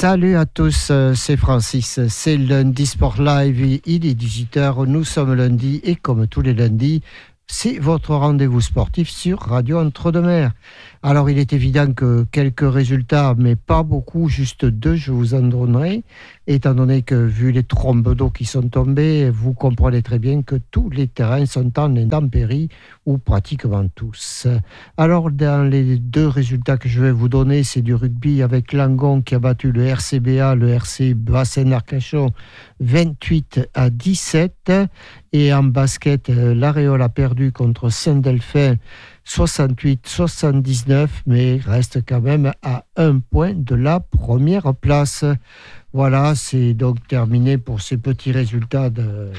Salut à tous, euh, c'est Francis. C'est lundi Sport Live. Il est 18h. Nous sommes lundi et comme tous les lundis, c'est votre rendez-vous sportif sur Radio Entre-deux-Mers. Alors, il est évident que quelques résultats, mais pas beaucoup, juste deux, je vous en donnerai, étant donné que, vu les trombes d'eau qui sont tombées, vous comprenez très bien que tous les terrains sont en intempérie, ou pratiquement tous. Alors, dans les deux résultats que je vais vous donner, c'est du rugby avec Langon qui a battu le RCBA, le RC Bassin-Arcachon, 28 à 17. Et en basket, euh, l'Aréole a perdu contre Saint-Delphin 68-79, mais reste quand même à un point de la première place. Voilà, c'est donc terminé pour ces petits résultats de,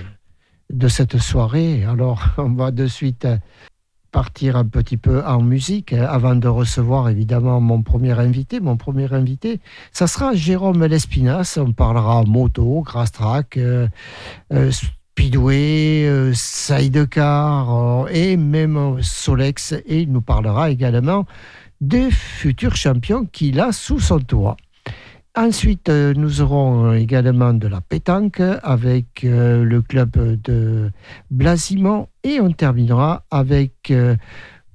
cette soirée. Alors, on va de suite partir un petit peu en musique hein, avant de recevoir évidemment mon premier invité. Mon premier invité, ça sera Jérôme Lespinas. On parlera moto, grass track, euh, euh, Speedway, euh, Sidecar euh, et même Solex. Et il nous parlera également des futurs champions qu'il a sous son toit. Ensuite, euh, nous aurons également de la pétanque avec le club de Blasimont et on terminera avec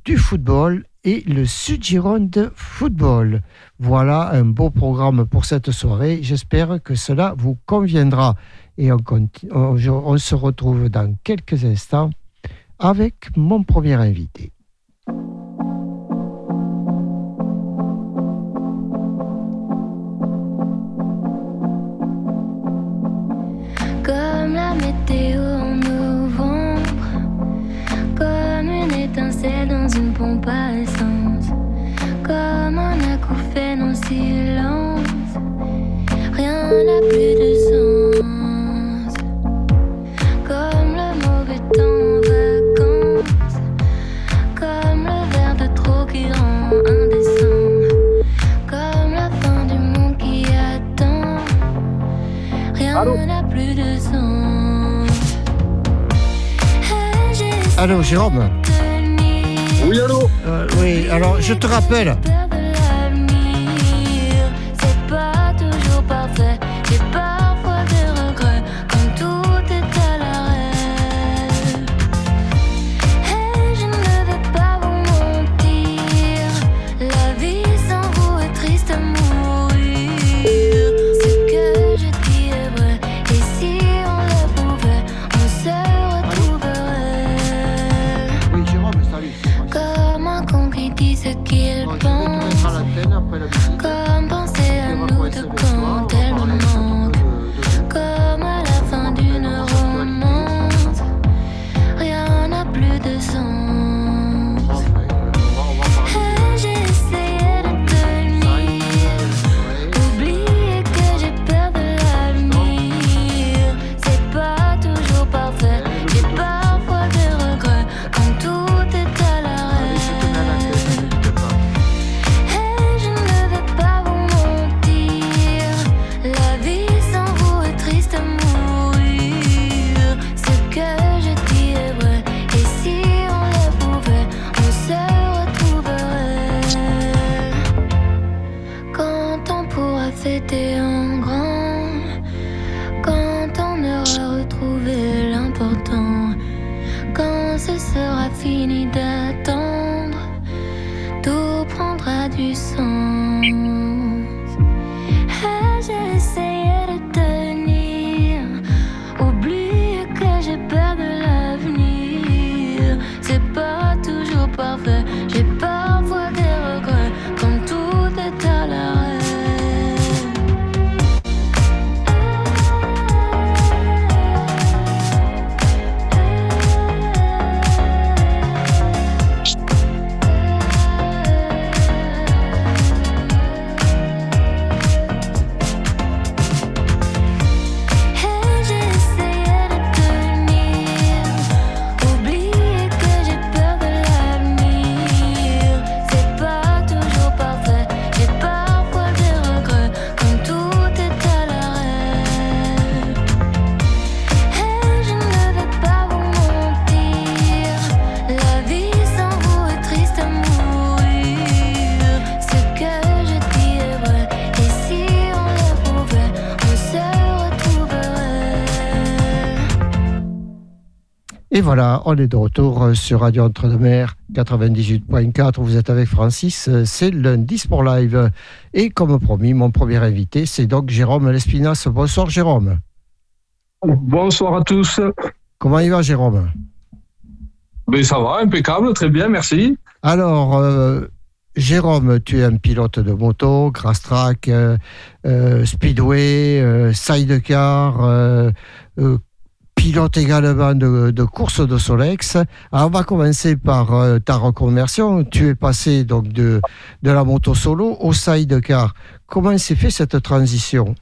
du football et le Sud-Gironde Football. Voilà un beau programme pour cette soirée. J'espère que cela vous conviendra. Et on, se retrouve dans quelques instants avec mon premier invité. Jérôme Oui, allô euh, Oui, alors je te rappelle, voilà, on est de retour sur Radio Entre-deux-Mers 98.4. Vous êtes avec Francis, c'est lundi pour live. Et comme promis, mon premier invité, c'est donc Jérôme Lespinas. Bonsoir Jérôme. Bonsoir à tous. Comment il va Jérôme? Ben, Ça va, impeccable, très bien, merci. Alors, euh, Jérôme, tu es un pilote de moto, grass track, euh, euh, speedway, sidecar pilote également de, de course de Solex. Alors, on va commencer par euh, ta reconversion. Tu es passé donc de, la moto solo au sidecar. Comment s'est fait cette transition?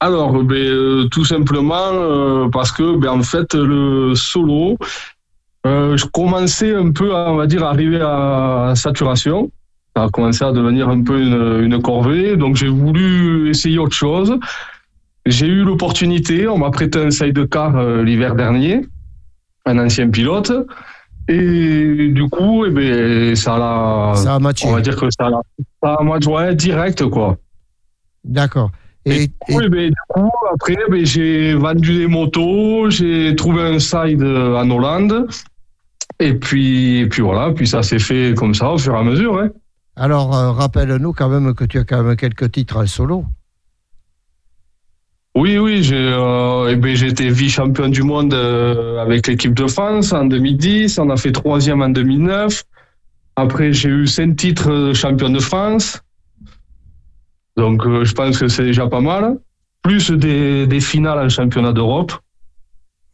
Alors, ben, euh, tout simplement euh, parce que, ben, en fait, le solo, je commençais un peu, à, on va dire, arriver à, saturation. Ça a commencé à devenir un peu une corvée. Donc, j'ai voulu essayer autre chose. J'ai eu l'opportunité, on m'a prêté un sidecar euh, l'hiver dernier, un ancien pilote. Et du coup, eh ben, ça a, ça a matché. On va dire que ça a, ça a matché direct, quoi. D'accord. Et, eh ben, du coup, après, ben, j'ai vendu des motos, j'ai trouvé un side en Hollande. Et puis, et puis voilà, puis ça s'est fait comme ça au fur et à mesure. Hein. Alors, euh, rappelle-nous quand même que tu as quand même quelques titres en solo. Oui, oui, j'ai euh, eh ben, été vice-champion du monde euh, avec l'équipe de France en 2010. On a fait troisième en 2009. Après, j'ai eu cinq titres de champion de France. Donc, euh, je pense que c'est déjà pas mal. Plus des, des finales en championnat d'Europe.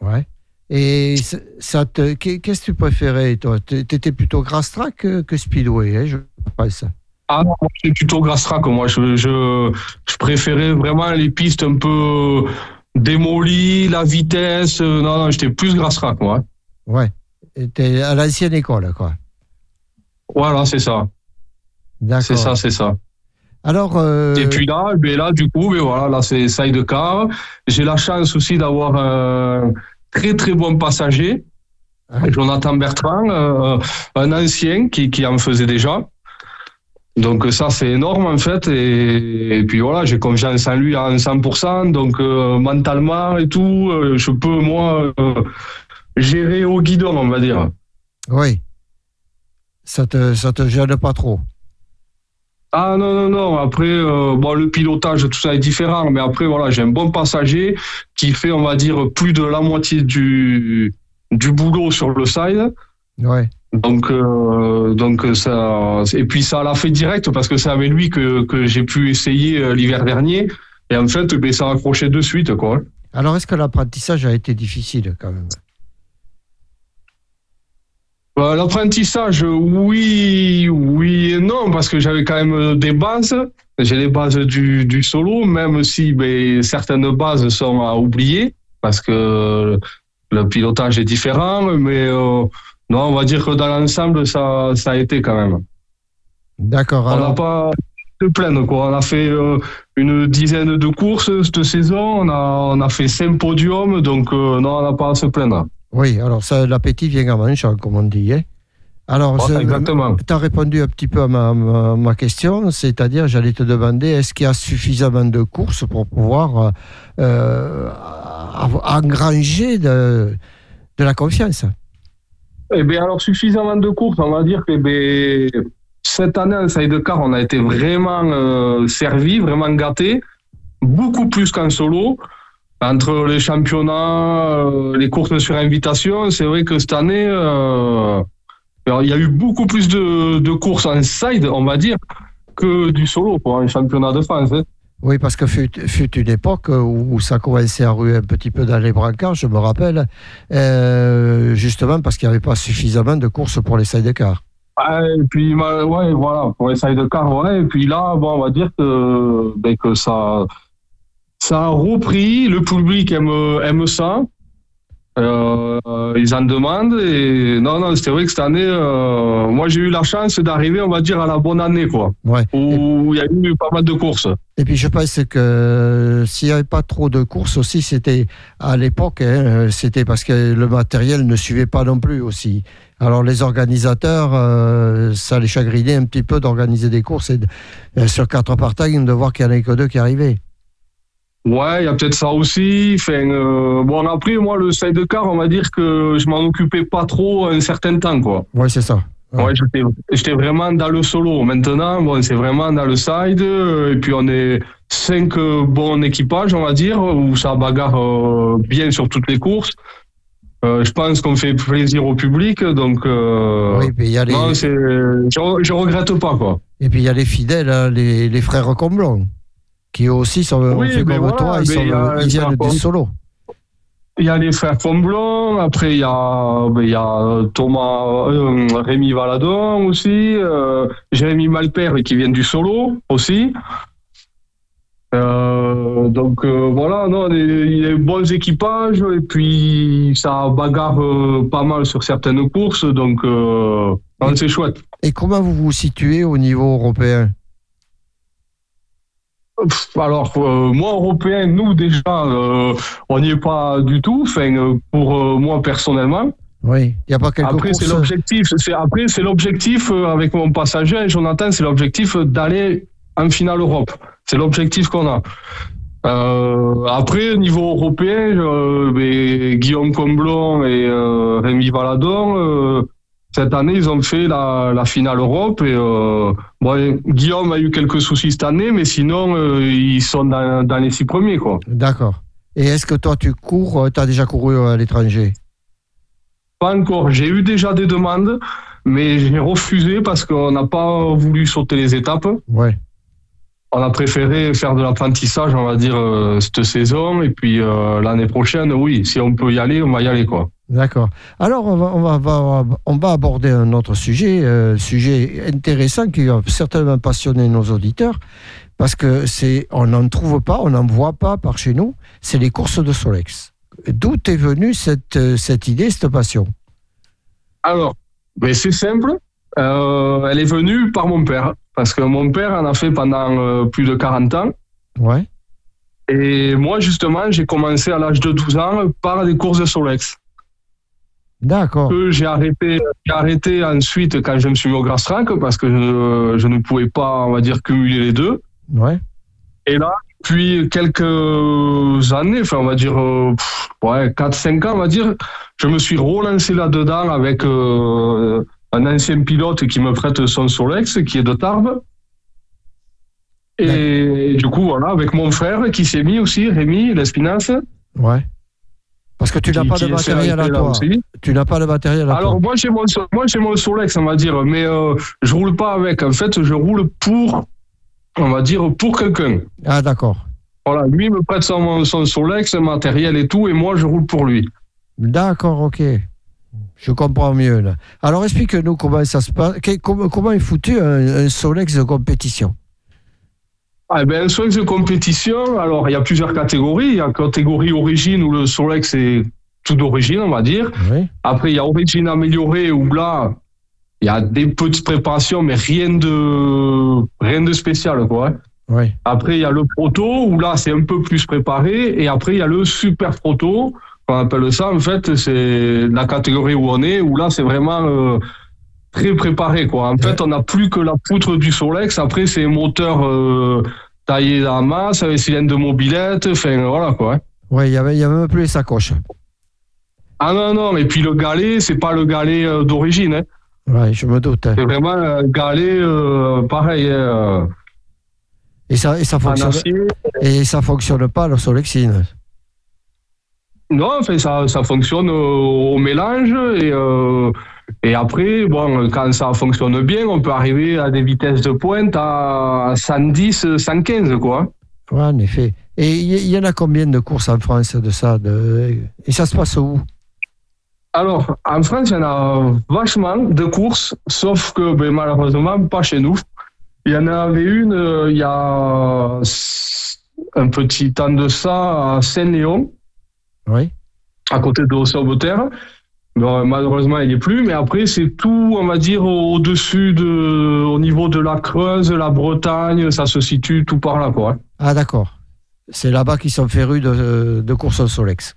Ouais. Et ça qu'est-ce que tu préférais, toi? Tu étais plutôt grass track que, que speedway, hein, je pense. Ah non, c'est plutôt grass track. Moi, je, je, je, préférais vraiment les pistes un peu démolies, la vitesse. Non, non, j'étais plus grass track, moi. Ouais. T'es à l'ancienne école, quoi. Voilà, c'est ça. D'accord. C'est ça, c'est ça. Alors. Euh... Et puis là, ben là, du coup, ben voilà, là, c'est sidecar. J'ai la chance aussi d'avoir un très, très bon passager. Ah Jonathan Bertrand, euh, un ancien qui, qui en faisait déjà. Donc ça c'est énorme en fait et, puis voilà j'ai confiance en lui à 100% donc euh, mentalement et tout euh, je peux moi euh, gérer au guidon on va dire. Oui. Ça te ça te gêne pas trop? Ah non non non après bon le pilotage tout ça est différent mais après voilà j'ai un bon passager qui fait on va dire plus de la moitié du du boulot sur le side. Ouais. Donc, euh, donc ça, et puis ça l'a fait direct parce que c'est avec lui que, que j'ai pu essayer euh, l'hiver dernier. Et en fait, ben, ça a accroché de suite, quoi. Alors, est-ce que l'apprentissage a été difficile quand même? Bah, L'apprentissage, oui, oui et non, parce que j'avais quand même des bases. J'ai les bases du, du solo, même si ben, certaines bases sont à oublier, parce que le pilotage est différent, mais euh, non, on va dire que dans l'ensemble, ça, ça a été quand même. D'accord. On n'a pas de quoi. On a fait euh, une dizaine de courses cette saison, on a, on a fait cinq podiums, donc euh, non, on n'a pas à se plaindre. Oui, alors ça, l'appétit vient en mangeant, comme on dit. Hein. alors, tu as répondu un petit peu à ma, ma, question, c'est-à-dire, j'allais te demander, est-ce qu'il y a suffisamment de courses pour pouvoir euh, engranger de, de la confiance? Eh bien, alors, suffisamment de courses, on va dire que eh cette année, en sidecar, on a été vraiment euh, servi, vraiment gâté, beaucoup plus qu'en solo. Entre les championnats, euh, les courses sur invitation, c'est vrai que cette année, euh, il y a eu beaucoup plus de, de, courses en side, on va dire, que du solo pour un championnat de France. Hein. Oui, parce que fut, une époque où, ça commençait à ruer un petit peu dans les brancards, je me rappelle, euh, justement parce qu'il n'y avait pas suffisamment de courses pour les sidecars. et puis, ouais, voilà, pour les sidecars, ouais. Et puis là, on va dire que, ben, que ça, ça a repris, le public aime, aime ça. Euh, ils en demandent et non non c'était vrai que cette année euh, moi j'ai eu la chance d'arriver on va dire à la bonne année quoi. Ouais. où il y a eu pas mal de courses. Et puis je pense que s'il n'y avait pas trop de courses aussi c'était à l'époque hein, c'était parce que le matériel ne suivait pas non plus aussi. Alors les organisateurs euh, ça les chagrinait un petit peu d'organiser des courses et sur quatre partages de voir qu'il n'y en avait que deux qui arrivaient Ouais, il y a peut-être ça aussi. Enfin, euh, bon, après, moi, le sidecar, on va dire que je m'en occupais pas trop un certain temps, quoi. Ouais, c'est ça. Ouais, j'étais- j'étais vraiment dans le solo. Maintenant, bon, c'est vraiment dans le side. Et puis, on est cinq euh, bons équipages, on va dire, où ça bagarre euh, bien sur toutes les courses. Euh, je pense qu'on fait plaisir au public, donc euh, Oui, puis il y a les, non, je, je regrette pas quoi. et puis il y a les fidèles, hein, les, les frères Comblon, qui aussi sont ont Oui, fait comme voilà, toi, ils, sont, viennent du solo. Il y a les frères Comblon, après il y a, il y a Thomas, euh, Rémi Valadon aussi, euh, Jérémy Malpère qui vient du solo aussi. Euh, donc euh, voilà, non, il y a des bons équipages et puis ça bagarre euh, pas mal sur certaines courses, donc euh, c'est chouette. Et comment vous vous situez au niveau européen? Alors, euh, moi, européen, nous, déjà, euh, on n'y est pas du tout. Enfin, euh, pour moi, personnellement. Oui, il n'y a pas quelques Après, c'est l'objectif. C'est, après, c'est l'objectif, avec mon passager, Jonathan, c'est l'objectif d'aller en finale Europe. C'est l'objectif qu'on a. Euh, après, niveau européen, euh, ben, Guillaume Comblon et euh, Rémi Valadon, cette année, ils ont fait la, la finale Europe. Et euh, bon, Guillaume a eu quelques soucis cette année, mais sinon, euh, ils sont dans, dans les six premiers. Quoi. D'accord. Et est-ce que toi, tu cours, tu as déjà couru à l'étranger? Pas encore. J'ai eu déjà des demandes, mais j'ai refusé parce qu'on n'a pas voulu sauter les étapes. Ouais. On a préféré faire de l'apprentissage, on va dire, euh, cette saison. Et puis euh, l'année prochaine, oui, si on peut y aller, on va y aller. quoi. D'accord. Alors, on va, on, va, va- on va aborder un autre sujet, euh, sujet intéressant qui va certainement passionner nos auditeurs, parce que c'est, on n'en trouve pas, on n'en voit pas par chez nous, c'est les courses de Solex. D'où est venue cette, euh, cette idée, cette passion? Alors, ben, c'est simple. Euh, elle est venue par mon père. Parce que mon père en a fait pendant euh, plus de 40 ans. Ouais. Et moi, justement, j'ai commencé à l'âge de 12 ans par des courses de Solex. D'accord. que j'ai arrêté, j'ai arrêté ensuite quand je me suis mis au Grass Rank parce que je, je ne pouvais pas, on va dire, cumuler les deux. Ouais. Et là, depuis quelques années, enfin, on va dire, euh, pff, ouais, 4-5 ans, on va dire, je me suis relancé là-dedans avec euh, un ancien pilote qui me prête son Solex, qui est de Tarbes. Et du coup, voilà, avec mon frère qui s'est mis aussi, Rémi Lespinasse. Ouais. Parce que tu n'as pas qui de matériel à toi. Tu n'as pas de matériel à Alors moi j'ai mon moi j'ai mon Solex on va dire mais euh, je roule pas avec en fait je roule pour on va dire pour quelqu'un. Ah, d'accord. Voilà, lui me prête son, son Solex, matériel et tout et moi je roule pour lui. D'accord, ok. Je comprends mieux là. Alors explique-nous comment ça se passe. comment, comment est foutu un, un Solex de compétition? Ah, ben, un Solex de compétition, alors il y a plusieurs catégories. Il y a la catégorie origine où le Solex est tout d'origine, on va dire. Oui. Après, il y a origine améliorée où là, il y a des petites préparations, mais rien de, rien de spécial, quoi. Oui. Après, il y a le proto, où là, c'est un peu plus préparé. Et après, il y a le super proto, qu'on appelle ça. En fait, c'est la catégorie où on est, où là, c'est vraiment euh, très préparé. Quoi. En fait, on n'a plus que la poutre du Solex. Après, c'est un moteur euh, taillé en masse, avec cylindre de mobilette. Enfin, voilà, quoi. hein. Oui, il y avait, il y avait même plus les sacoches. Ah non, non, et puis le galet, c'est pas le galet euh, d'origine. Hein. Oui, je me doute. hein. C'est vraiment un galet euh, pareil, hein, Et ça, et ça fonctionne. acier. Et ça fonctionne pas le Solexine? Non, enfin, ça, ça fonctionne au, mélange et, et après, bon, quand ça fonctionne bien, on peut arriver à des vitesses de pointe à 110, 115, quoi. Ouais, en effet. Et il y, en a combien de courses en France de ça de... Et ça se passe où? Alors, en France, il y en a vachement de courses, sauf que ben, malheureusement, pas chez nous. Il y en avait une, euh, il y a un petit temps de ça à Saint-Léon. Oui. à côté de Sauveterre. Bon, malheureusement, il n'y est plus, mais après, c'est tout, on va dire, au-dessus de, au niveau de la Creuse, la Bretagne, ça se situe tout par là, quoi. Ah, d'accord. C'est là-bas qu'ils sont férus de, de courses au Solex.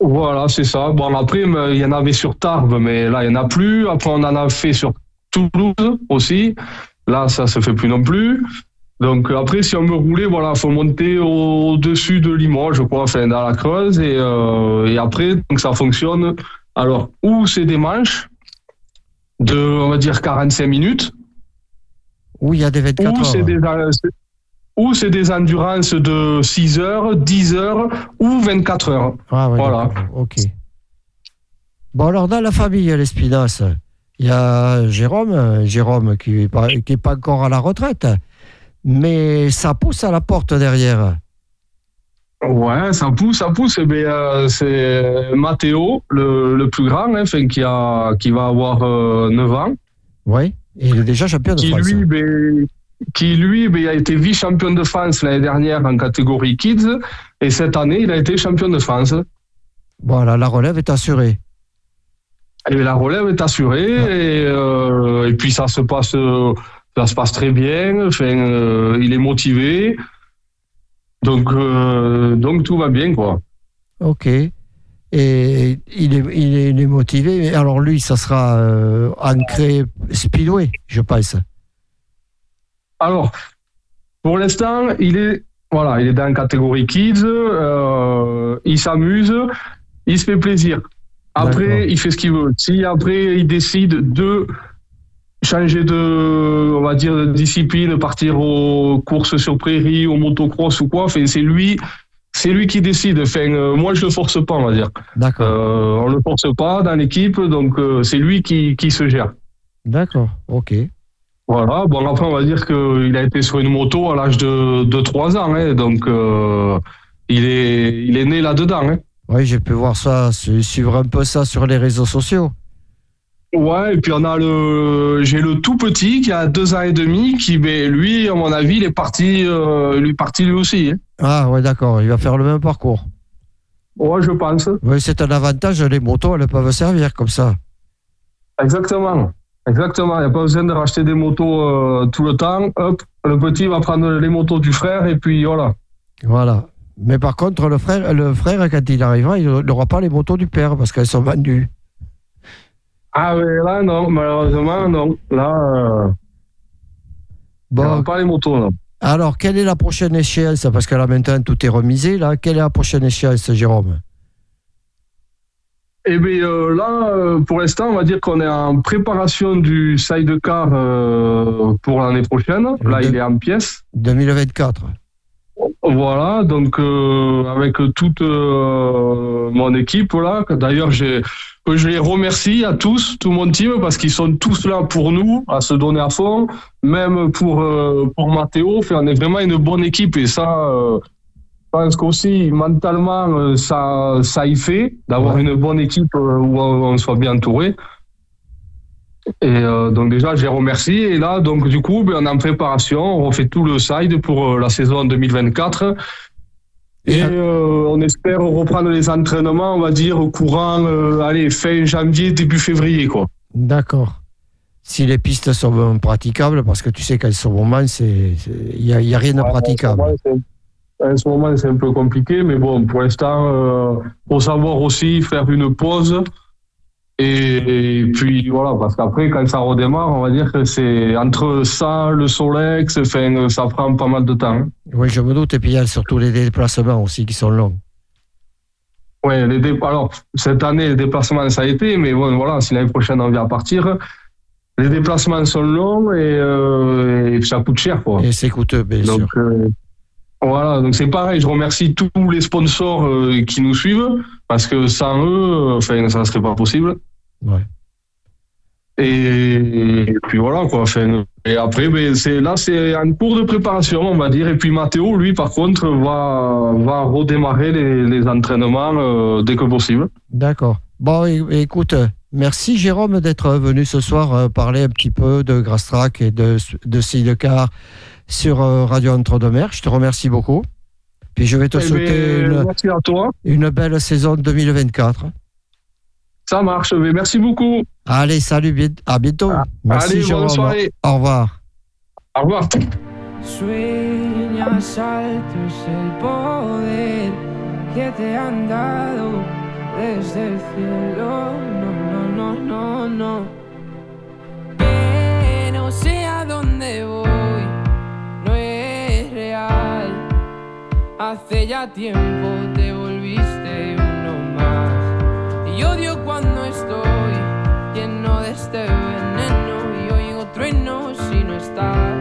Voilà, c'est ça. Bon, après, il y en avait sur Tarbes, mais là, il n'y en a plus. Après, on en a fait sur Toulouse aussi. Là, ça se fait plus non plus. Donc après, si on veut rouler, voilà, faut monter au-dessus de Limoges, je crois, enfin dans la Creuse, et, euh, et après, donc ça fonctionne. Alors, où c'est des manches de, on va dire, 45 minutes, Où il y a des 24 ou c'est heures. des, ou c'est des endurances de 6 heures, 10 heures ou 24 heures. Ah ouais, Voilà. Ok. Bon, alors, dans la famille Lespinasse, il y a Jérôme, Jérôme qui n'est pas, qui est pas encore à la retraite, mais ça pousse à la porte derrière. Ouais, ça pousse, ça pousse. Eh euh, c'est Matteo, le, le plus grand, hein, enfin, qui, a, qui va avoir euh, 9 ans, Oui, et il est déjà champion de qui France. lui, ben, qui lui ben, a été vice-champion de France l'année dernière en catégorie kids, et cette année, il a été champion de France. Voilà, la relève est assurée. Et la relève est assurée, et, euh, et puis ça se passe, euh, ça se passe très bien. Enfin, euh, il est motivé, donc, euh, donc tout va bien, quoi. Ok. Et il est, il est, il est motivé. Alors lui, ça sera euh, ancré Speedway, je pense. Alors, pour l'instant, il est voilà, il est dans la catégorie kids, euh, il s'amuse, il se fait plaisir. Après, il fait ce qu'il veut. Si après il décide de changer de, on va dire, de discipline, partir aux courses sur prairie, au motocross ou quoi, enfin, c'est lui, c'est lui qui décide. Enfin, euh, moi, je le force pas, on va dire. D'accord. Euh, on le force pas dans l'équipe, donc euh, c'est lui qui, qui se gère. D'accord. Ok. Voilà, bon après on va dire qu'il a été sur une moto à l'âge de, de 3 ans, hein, donc euh, il, est, il est né là-dedans. Hein. Oui, j'ai pu voir ça, su- suivre un peu ça sur les réseaux sociaux. Ouais, et puis on a le, j'ai le tout petit qui a deux ans et demi, qui ben, lui, à mon avis, il est parti, euh, lui parti lui aussi. Hein. Ah ouais, d'accord. Il va faire le même parcours. Ouais, je pense. Oui, c'est un avantage. Les motos, elles peuvent servir comme ça. Exactement. Exactement. Il n'y a pas besoin de racheter des motos euh, tout le temps. Hop, le petit va prendre les motos du frère et puis voilà. Voilà. Mais par contre, le frère, le frère quand il arrivera, il n'aura pas les motos du père parce qu'elles sont vendues. Ah ouais, là non, malheureusement non. Là, euh, Bon, pas les motos non. alors, quelle est la prochaine échéance? Parce que là, maintenant, tout est remisé. Là. Quelle est la prochaine échéance, Jérôme? Eh bien euh, là, euh, pour l'instant, on va dire qu'on est en préparation du sidecar euh, pour l'année prochaine. Là, il est en pièces. 2024. Voilà, donc euh, avec toute euh, mon équipe là. que D'ailleurs, j'ai- je les remercie à tous, tout mon team, parce qu'ils sont tous là pour nous, à se donner à fond. Même pour euh, pour Mathéo, Enfin, on est vraiment une bonne équipe et ça. euh, je pense qu'aussi mentalement ça ça y fait d'avoir Ouais. une bonne équipe où on soit bien entouré. Et euh, donc déjà, je les remercie. Et là, donc du coup, ben, on est en préparation. On refait tout le side pour euh, la saison 2024. Et euh, on espère reprendre les entraînements, on va dire, au courant, allez, fin janvier, début février, quoi. D'accord. Si les pistes sont praticables, parce que tu sais qu'à ce moment, c'est- il n'y a, a rien de praticable. Ouais, c'est- À ce moment, c'est un peu compliqué, mais bon, pour l'instant, faut savoir aussi faire une pause. Et, et puis voilà, parce qu'après, quand ça redémarre, on va dire que c'est entre ça, le Solex, enfin, ça prend pas mal de temps. hein. Oui, je me doute. Et puis, il y a surtout les déplacements aussi qui sont longs. Les dé- alors cette année, les déplacements, ça a été, mais bon, voilà, si l'année prochaine on vient partir, les déplacements sont longs et, euh, et ça coûte cher, quoi. Et c'est coûteux, bien sûr. Euh, voilà, donc c'est pareil. Je remercie tous les sponsors euh, qui nous suivent parce que sans eux, euh, enfin, ça serait pas possible. Ouais. Et, et puis voilà quoi. Enfin, et après, ben, c'est là, c'est en cours de préparation, on va dire. Et puis Mathéo, lui, par contre, va va redémarrer les, les entraînements euh, dès que possible. D'accord. Bon, écoute, merci Jérôme d'être venu ce soir euh, parler un petit peu de Grastrack et de, de Sidecar sur euh, Radio Entre-deux-Mers. Je te remercie beaucoup. Puis je vais te Eh souhaiter ben, une belle saison 2024. Ça marche. Mais merci beaucoup. Allez, salut, bien- à bientôt. Merci Ah, Allez, Jérôme. bonne soirée. Au revoir. Au revoir. Sueñas alto es el poder que te han dado desde el cielo. No, no, no, no, no. No sé a dónde voy. No he Hace ya tiempo este veneno y oigo truenos si no estás.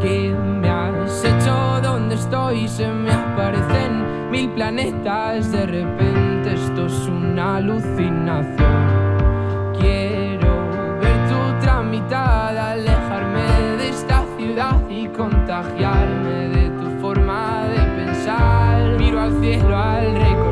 ¿Qué me has hecho? ¿Dónde estoy? Se me aparecen mil planetas. De repente esto es una alucinación. Quiero ver tu tramitada, alejarme de esta ciudad y contagiarme de tu forma de pensar. Miro al cielo al recordar,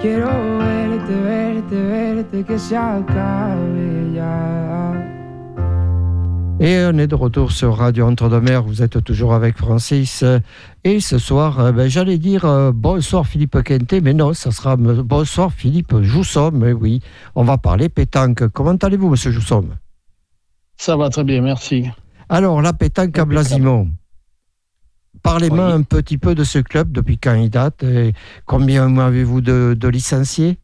Quiero verte, verte, verte, que se acabe ya. Et on est de retour sur Radio Entre-deux-Mers. Vous êtes toujours avec Francis. Et ce soir, euh, ben, j'allais dire euh, bonsoir Philippe Quintet, mais non, ça sera euh, bonsoir Philippe Jousson. Mais oui, on va parler pétanque. Comment allez-vous, monsieur Jousson Ça va très bien, merci. Alors, la pétanque à Blasimont. Parlez-moi Oui. un petit peu de ce club, depuis quand il date, et combien avez-vous de, de licenciés?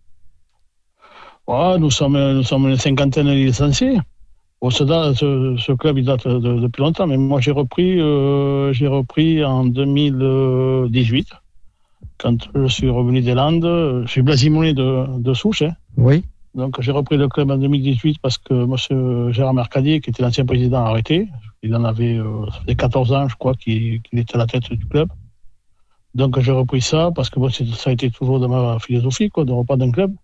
Ouais, nous, sommes, nous sommes une cinquantaine de licenciés. Bon, ce, ce, club, il date de- depuis longtemps, mais moi, j'ai repris, euh, j'ai repris en 2018, quand je suis revenu des Landes. Je suis blasimonné de, de souche, hein. Oui, Donc, j'ai repris le club en 2018 parce que M. Gérard Mercadier, qui était l'ancien président, a arrêté. Il en avait, euh, ça faisait 14 ans, je crois, qu'il qu'il était à la tête du club. Donc, j'ai repris ça parce que ça a été toujours de ma philosophie, quoi, de repas d'un club.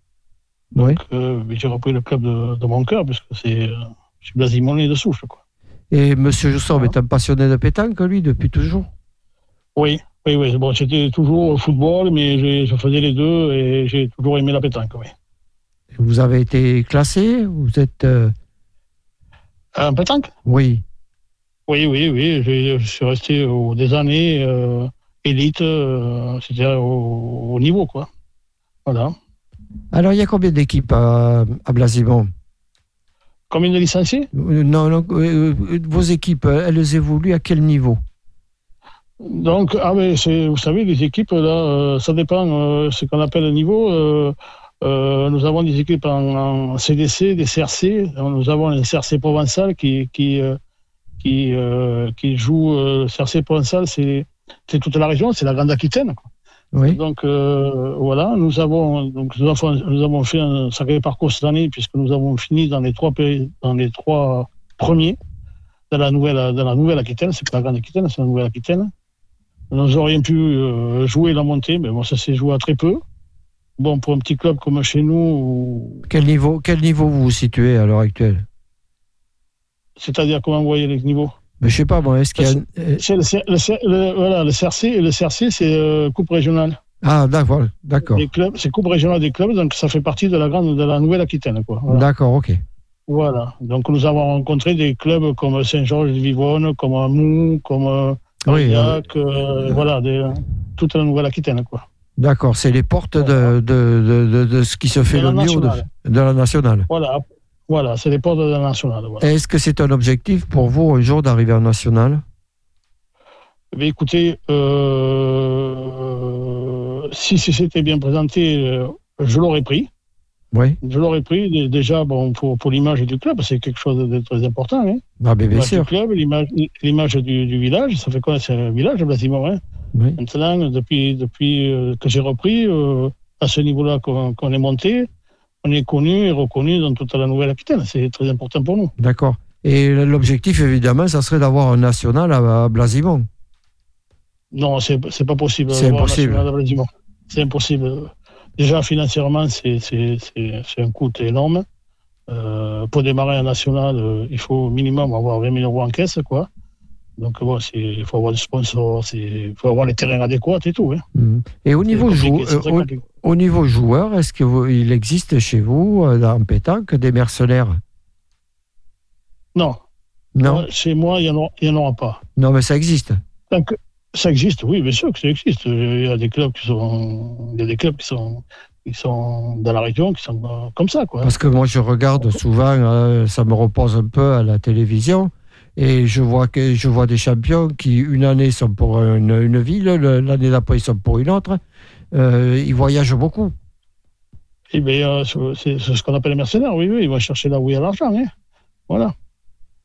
oui. Euh, j'ai repris le club de, de mon cœur, puisque c'est, euh, je suis de souche, quoi. Et monsieur Jousson est un passionné de pétanque, lui, depuis toujours? Oui, oui, oui. Bon, c'était toujours au football, mais je faisais les deux et j'ai toujours aimé la pétanque, oui. Vous avez été classé? Vous êtes. euh, En pétanque? Oui. Oui, oui, oui. Je suis resté au- des années euh, élite, euh, c'était au, au niveau, quoi. Voilà. Alors, il y a combien d'équipes à, à Blasimont Combien de licenciés Euh, Non, non, euh, euh, vos équipes, euh, elles évoluent à quel niveau? Donc, ah c'est, vous savez, les équipes, là, euh, ça dépend euh, ce qu'on appelle le niveau. euh, euh, nous avons des équipes en, en CDC, des CRC. Nous avons un CRC provençal qui, qui, euh, qui, euh, qui joue. Euh, provençal, c'est, toute la région, c'est la Grande Aquitaine. quoi. Oui. Donc, euh, voilà, nous avons, donc, nous, avons, nous avons fait un sacré parcours cette année, puisque nous avons fini dans les trois, pays- dans les trois premiers de la nouvelle, de la nouvelle Aquitaine. C'est pas la Grande Aquitaine, c'est la Nouvelle Aquitaine. Nous aurions pu euh, jouer la montée, mais bon, ça s'est joué à très peu. Bon, pour un petit club comme chez nous, où- Quel niveau, quel niveau vous vous situez à l'heure actuelle? C'est-à-dire comment vous voyez les niveaux Mais je sais pas, bon, est-ce qu'il y a. C'est le, le le- voilà, le CRC, le CRC c'est euh, Coupe régionale. Ah, d'accord, d'accord. C'est Coupe régionale des clubs, donc ça fait partie de la grande, de la Nouvelle-Aquitaine, quoi. Voilà. D'accord, ok. Voilà. Donc nous avons rencontré des clubs comme Saint-Georges de Vivonne, comme Mou, comme euh, Oui, euh, euh, voilà, des, toute la Nouvelle-Aquitaine, quoi. d'accord. C'est les portes de, de, de, de- de ce qui se fait le mieux de la nationale. Voilà. Voilà, c'est les portes de la nationale. Voilà. Est-ce que c'est un objectif pour vous un jour d'arriver en nationale? Mais écoutez, euh, si c'était bien présenté, euh, je l'aurais pris. Oui. Je l'aurais pris. Dé- Déjà, bon, pour, pour l'image du club, c'est quelque chose de très important. Hein. Ah, ben, bien L'image sûr. du club, l'image l'image du, du village, ça fait quoi C'est un village, Blasimont. Hein? Oui. Maintenant, depuis, depuis euh, que j'ai repris, euh, à ce niveau-là qu'on qu'on est monté, on est connu et reconnu dans toute la Nouvelle-Aquitaine. C'est très important pour nous. D'accord. Et l'objectif, évidemment, ça serait d'avoir un national à, Blasimont. Non, c'est pas possible. C'est impossible. C'est impossible. Déjà, financièrement, c'est un coût énorme. Euh, pour démarrer un national, euh, il faut au minimum avoir 20 000 euros en caisse, quoi. Donc, bon, il faut avoir des sponsors, il faut avoir les terrains adéquats et tout. Hein. Mhm. Et au niveau, compliqué, jou- c'est euh, très au, niveau joueur, est-ce qu'il existe chez vous, euh, en pétanque, des mercenaires? Non, Non Moi, chez moi, il n'y en, aura- en pas. Non, mais ça existe. Donc, ça existe, oui, bien sûr que ça existe. Il y a des clubs qui sont, il y a des clubs qui sont, qui sont dans la région, qui sont euh, comme ça, quoi. Parce que moi, je regarde souvent, euh, ça me repose un peu à la télévision, et je vois, que, je vois des champions qui, une année, sont pour une, une ville, le- l'année d'après, ils sont pour une autre. Euh, ils voyagent beaucoup. Eh bien, c'est ce qu'on appelle les mercenaires, oui, oui, ils vont chercher là où il y a l'argent, hein. Voilà.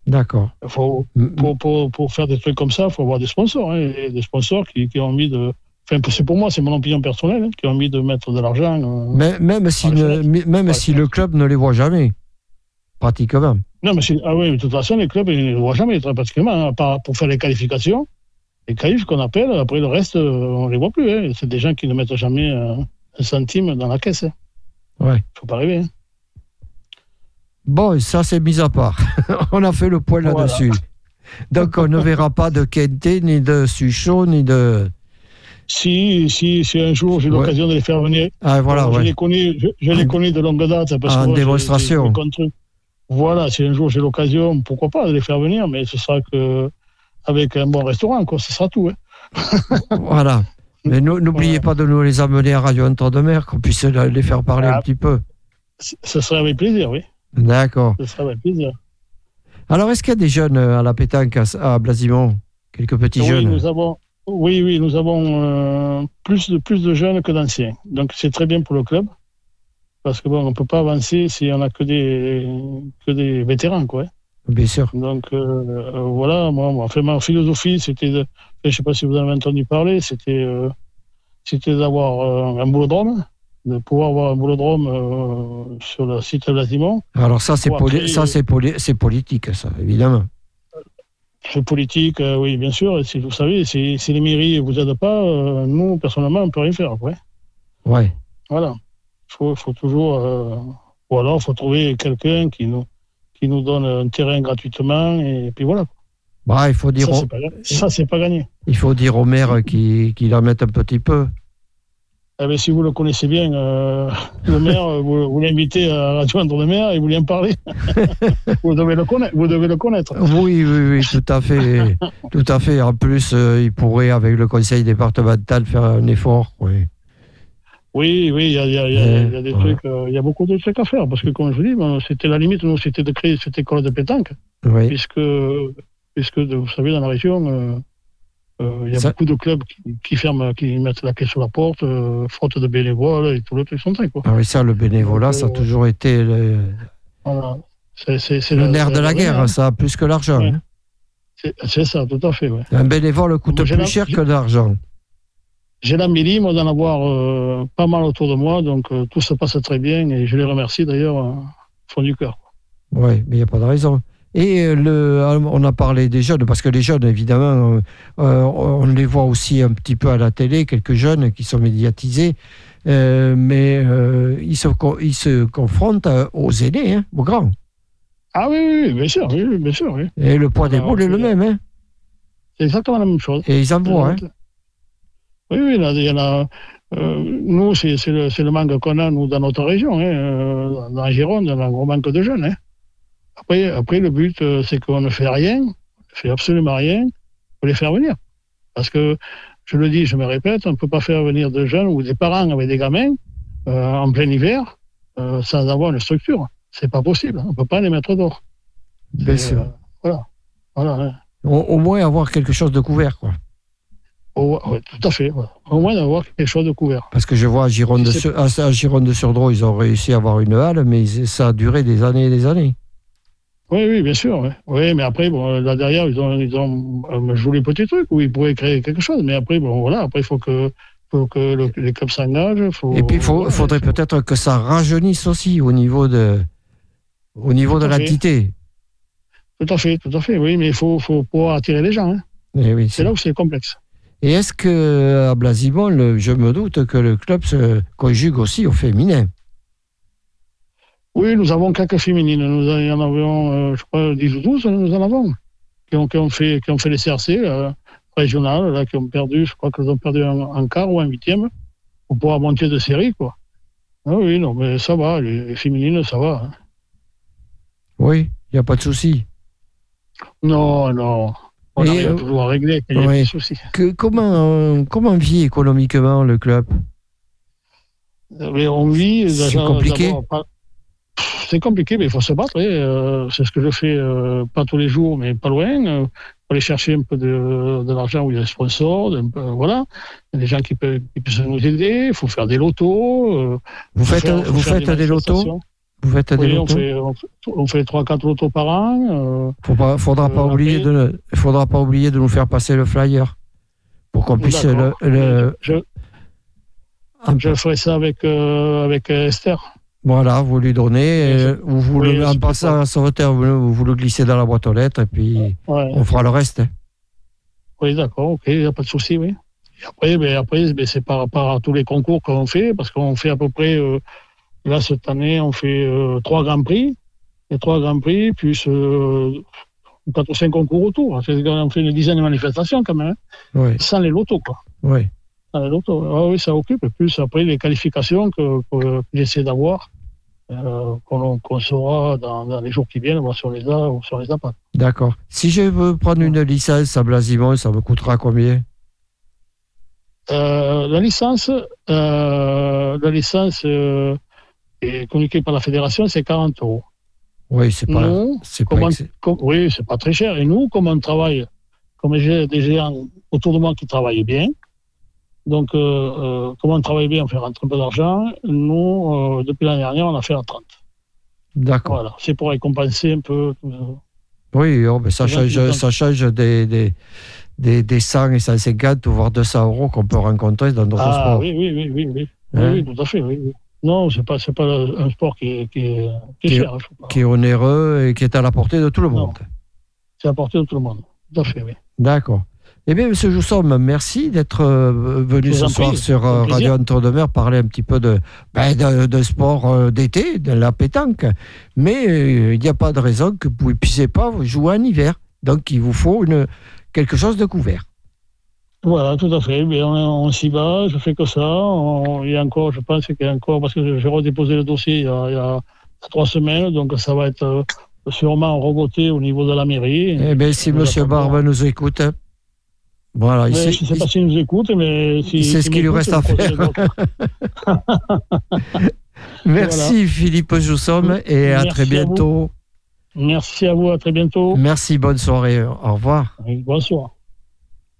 D'accord. Il faut, M- pour, pour, pour faire des trucs comme ça, il faut avoir des sponsors, hein, et des sponsors qui, qui ont envie de. Enfin, c'est pour moi, c'est mon opinion personnelle, hein, qui ont envie de mettre de l'argent. euh. Même, si, les mi- même si les le club ne les voit jamais, pratiquement. Non, mais ah oui, de toute façon, les clubs, ils ne le voient jamais, très pratiquement, hein, pour faire les qualifications. Les qualifs qu'on appelle, après le reste, euh, on ne les voit plus. hein. C'est des gens qui ne mettent jamais euh, un centime dans la caisse. Il Ouais. ne faut pas rêver. hein. Bon, ça, c'est mis à part. on a fait le point Voilà. là-dessus. Donc, on ne verra pas de Kenté, ni de Suchot, ni de. Si, si, si un jour j'ai Ouais. l'occasion de les faire venir, Ah, voilà, je ouais. les connais, je, je les connais de longue date. Parce En que moi, j'ai- démonstration. Voilà, si un jour j'ai l'occasion, pourquoi pas de les faire venir, mais ce sera que avec un bon restaurant, quoi, ce sera tout. hein. Voilà. Mais nou- n'oubliez pas de nous les amener à Radio Entre de Mer, qu'on puisse les faire parler Ah. un petit peu. Ce serait avec plaisir, oui. D'accord. Ce serait avec plaisir. Alors, est-ce qu'il y a des jeunes euh, à la pétanque à, à Blasimont? Quelques petits Oui, jeunes? nous avons, oui, oui, nous avons euh, plus, de, plus de jeunes que d'anciens. Donc c'est très bien pour le club. Parce que bon, on ne peut pas avancer si on n'a que des, que des vétérans. Quoi. hein. Bien sûr. Donc euh, euh, voilà, moi, moi, enfin, ma philosophie, c'était, de, je ne sais pas si vous en avez entendu parler, c'était, euh, c'était d'avoir euh, un boulodrome, de pouvoir avoir un boulodrome euh, sur le site de Blasimont. Alors, ça, c'est Bon, poli- après, ça, c'est poli- c'est politique, ça, évidemment. C'est politique, oui, bien sûr. Et si vous savez, si, si les mairies ne vous aident pas, nous, personnellement, on ne peut rien faire après. Ouais. Voilà. Il faut, faut toujours. ou alors, il faut trouver quelqu'un qui nous, qui nous donne un terrain gratuitement. Et puis voilà. Bah, il faut dire, Ça, au, c'est pas, gagné. il faut dire au maire qu'il en mette un petit peu. Eh bien, si vous le connaissez bien, euh, le maire, euh, vous, vous l'invitez à entre le maire et vous lui en parlez. vous, devez le connaître, vous devez le connaître. Oui, oui, oui, tout à fait. tout à fait. En plus, euh, il pourrait, avec le conseil départemental, faire un effort. Oui. Oui, oui, il y a, il y a- il y a- il y a des Ouais. trucs, euh, il y a beaucoup de trucs à faire. Parce que, comme je vous dis, bon, c'était la limite, nous, c'était de créer cette école de pétanque. Oui. puisque, puisque vous savez, dans la région, euh, euh, il y a Ça- beaucoup de clubs qui, qui ferment, qui mettent la clé sur la porte, euh, faute de bénévoles et tout le truc sont quoi. Ah oui, ça, le bénévolat, ça a toujours été le, Voilà. Nerf de la guerre, hein. ça, plus que l'argent. Ouais. hein. C'est, ça, tout à fait. Ouais. Un bénévole coûte Moi, plus cher que l'argent. J'ai l'embellie, moi, d'en avoir euh, pas mal autour de moi, donc euh, tout se passe très bien et je les remercie d'ailleurs euh, au fond du cœur. Oui, mais il n'y a pas de raison. Et le, on a parlé des jeunes, parce que les jeunes, évidemment, euh, on les voit aussi un petit peu à la télé, quelques jeunes qui sont médiatisés, euh, mais euh, ils, se, co- ils se confrontent aux aînés, hein, aux grands. Ah oui, oui, oui, bien sûr, oui, bien sûr. Oui. Et le poids des boules est le même. Hein. C'est exactement la même chose. Et ils en voient, hein Oui, oui, là, il y en a. euh, nous, c'est c'est le, c'est le manque qu'on a, nous, dans notre région. Hein, euh, dans la Gironde, on a un gros manque de jeunes. Hein. Après, après, le but, euh, c'est qu'on ne fait rien, on ne fait absolument rien pour les faire venir. Parce que, je le dis, je me répète, on ne peut pas faire venir de jeunes ou des parents avec des gamins euh, en plein hiver euh, sans avoir une structure. C'est pas possible. On ne peut pas les mettre dehors. Bien C'est, sûr. euh, voilà. voilà hein. Au, au moins avoir quelque chose de couvert, quoi. Oh, ouais, tout à fait. Au moins d'avoir quelque chose de couvert. Parce que je vois à Gironde, de, Sur- à, Gironde de Surdro, ils ont réussi à avoir une halle, mais ça a duré des années et des années. Oui, oui, bien sûr. Oui, mais après, bon, là derrière, ils ont, ils ont un joli petit truc où ils pourraient créer quelque chose. Mais après, bon, voilà, après, il faut que, faut que le- les clubs s'engagent. Faut, Et puis, il faudrait peut-être que ça rajeunisse aussi au niveau de, au niveau de Tout fait. l'entité. Tout à fait, tout à fait. Oui, mais il faut, faut pouvoir attirer les gens. hein. Oui, C'est là où c'est complexe. Et est-ce que à Blasimon, le- je me doute que le club se conjugue aussi au féminin? Oui, nous avons quelques féminines. Nous en avions, euh, je crois, 10 ou 12, nous en avons. Qui ont, qui ont, fait, qui ont fait les CRC euh, régionales, là, qui ont perdu, je crois qu'ils ont perdu un, un quart ou un huitième pour pouvoir monter de série, quoi. Ah oui, non, mais ça va, les, les féminines, ça va. hein. Oui, il n'y a pas de souci. Non, non. On Et, arrive euh, toujours à régler quand il y a oui. des soucis. Que, comment, euh, comment vit économiquement le club? Mais on vit. C'est compliqué C'est compliqué, mais il faut se battre. Euh, C'est ce que je fais, pas tous les jours, mais pas loin. pour aller chercher un peu de, de l'argent où il y a des sponsors. voilà. Il y a des gens qui peuvent, qui peuvent nous aider. Il faut faire des lotos. Vous faites, faire- vous faites des lotos? manifestations. Vous faites des Oui, fait, on fait, on fait 3-4 lotos par an. euh, faudra pas Euh, oublier après- de, faudra pas oublier de nous faire passer le flyer pour qu'on puisse le, D'accord. le- je, Ah, je ferai ça avec, euh, avec Esther. voilà, vous lui donnez, vous oui, le, en passant à sauveteur, vous, vous le glissez dans la boîte aux lettres et puis Ouais. on fera le reste. Oui, d'accord, ok, il n'y a pas de souci, oui. Et après, ben, après ben, c'est par rapport à tous les concours qu'on fait, parce qu'on fait à peu près, euh, là, cette année, on fait euh, trois grands prix, et trois grands prix, plus euh, quatre ou cinq concours autour. On fait une dizaine de manifestations quand même, hein, sans les lotos, quoi. oui. Sans les lotos. Ah oui, ça occupe, et plus après les qualifications que, j'essaie d'avoir, euh, qu'on saura dans, dans les jours qui viennent, voir si on les a ou si on les a pas. D'accord. Si je veux prendre une licence à Blasimon, ça me coûtera combien? Euh, la licence, euh, la licence est communiquée par la fédération, c'est 40 euros. Oui, c'est pas, Nous, c'est pas, comment- ex- com- oui, c'est pas très cher. Et nous, comme on travaille, comme j'ai des géants autour de moi qui travaillent bien, donc euh, euh, comme on travaille bien, on fait rentrer un peu d'argent. Nous, euh, depuis l'année dernière, on a fait à 30. D'accord. Voilà, c'est pour récompenser un peu. ça. Oui, oh, ben ça, change, ça change des, des, des, des 100 et 150 voire 200 euros qu'on peut rencontrer dans d'autres Ah sports. oui, oui, oui, oui, oui. Hein oui, oui, tout à fait. Oui, oui. Non, c'est pas, c'est pas un sport qui est, qui est, qui est Qui est- cher. hein. Qui est onéreux et qui est à la portée de tout le monde. C'est à portée de tout le monde. Tout à fait, oui. D'accord. Eh bien, M. Joussom, merci d'être euh, venu ce soir sur euh. Radio Entre-deux-Mers parler un petit peu de, ben, de, de sport euh, d'été, de la pétanque. Mais euh, il n'y a pas de raison que vous ne puissiez pas jouer en hiver. Donc, il vous faut une, quelque chose de couvert. Voilà, tout à fait. Mais on, on s'y va, je fais que ça. On- il y a encore, je pense qu'il y a encore, parce que j'ai redéposé le dossier il y, a, il y a trois semaines, donc ça va être euh, sûrement reboté au niveau de la mairie. Eh bien, si M. Barbe nous écoute, voilà, Mais il je ne sais pas s'il nous écoute, mais si, sait ce qu'il lui reste à faire. Merci Philippe Joussom et à Merci très à bientôt. Merci à vous, à très bientôt. Merci, bonne soirée. Au revoir. Bonsoir.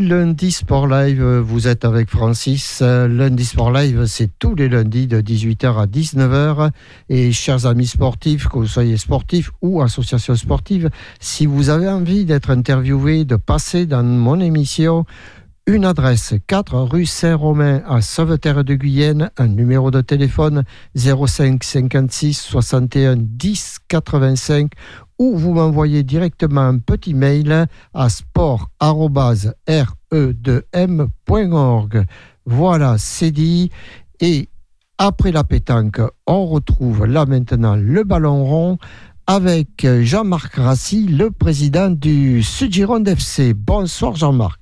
Lundi Sport Live, vous êtes avec Francis. Euh, Lundi Sport Live, c'est tous les lundis de 18h à 19h. Et chers amis sportifs, que vous soyez sportifs ou associations sportives, si vous avez envie d'être interviewé, de passer dans mon émission, une adresse 4 rue Saint-Romain à Sauveterre de Guyenne, un numéro de téléphone 05 56 61 10 85 ou vous m'envoyez directement un petit mail à sport.re2m.org. Voilà, c'est dit. Et après la pétanque, on retrouve là maintenant le ballon rond avec Jean-Marc Rassi, le président du Sud-Gironde FC. Bonsoir Jean-Marc.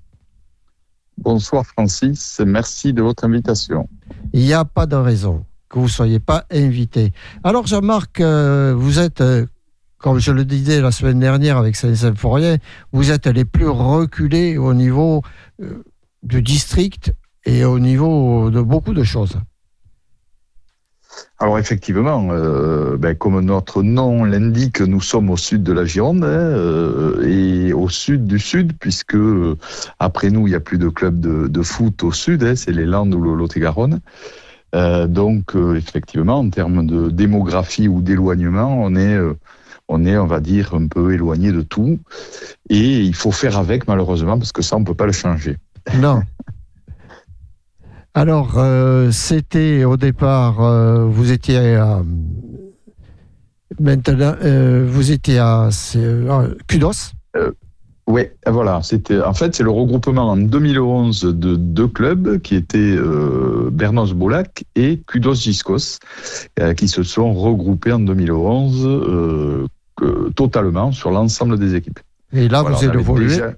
Bonsoir Francis, merci de votre invitation. Il n'y a pas de raison que vous ne soyez pas invité. Alors Jean-Marc, euh, vous êtes, euh, comme je le disais la semaine dernière avec Saint-Symphorien, vous êtes les plus reculés au niveau euh, du district et au niveau de beaucoup de choses. Alors effectivement, euh, ben, comme notre nom l'indique, nous sommes au sud de la Gironde hein, euh, et au sud du sud, puisque euh, après nous, il n'y a plus de club de, de foot au sud, hein, c'est les Landes ou le Lot-et-Garonne. Euh, donc euh, effectivement, en termes de démographie ou d'éloignement, on est, on est, on va dire, un peu éloigné de tout, et il faut faire avec malheureusement parce que ça, on peut pas le changer. Non. Alors, euh, c'était au départ, euh, vous étiez à. Maintenant, euh, vous étiez à Kudos. Oui, voilà. C'était en fait c'est le regroupement en 2011 de deux clubs qui étaient Bernos Bolac et Kudos Giscos, qui se sont regroupés en 2011 euh, que- totalement sur l'ensemble des équipes. Et là, Voilà, vous êtes évolué. déjà-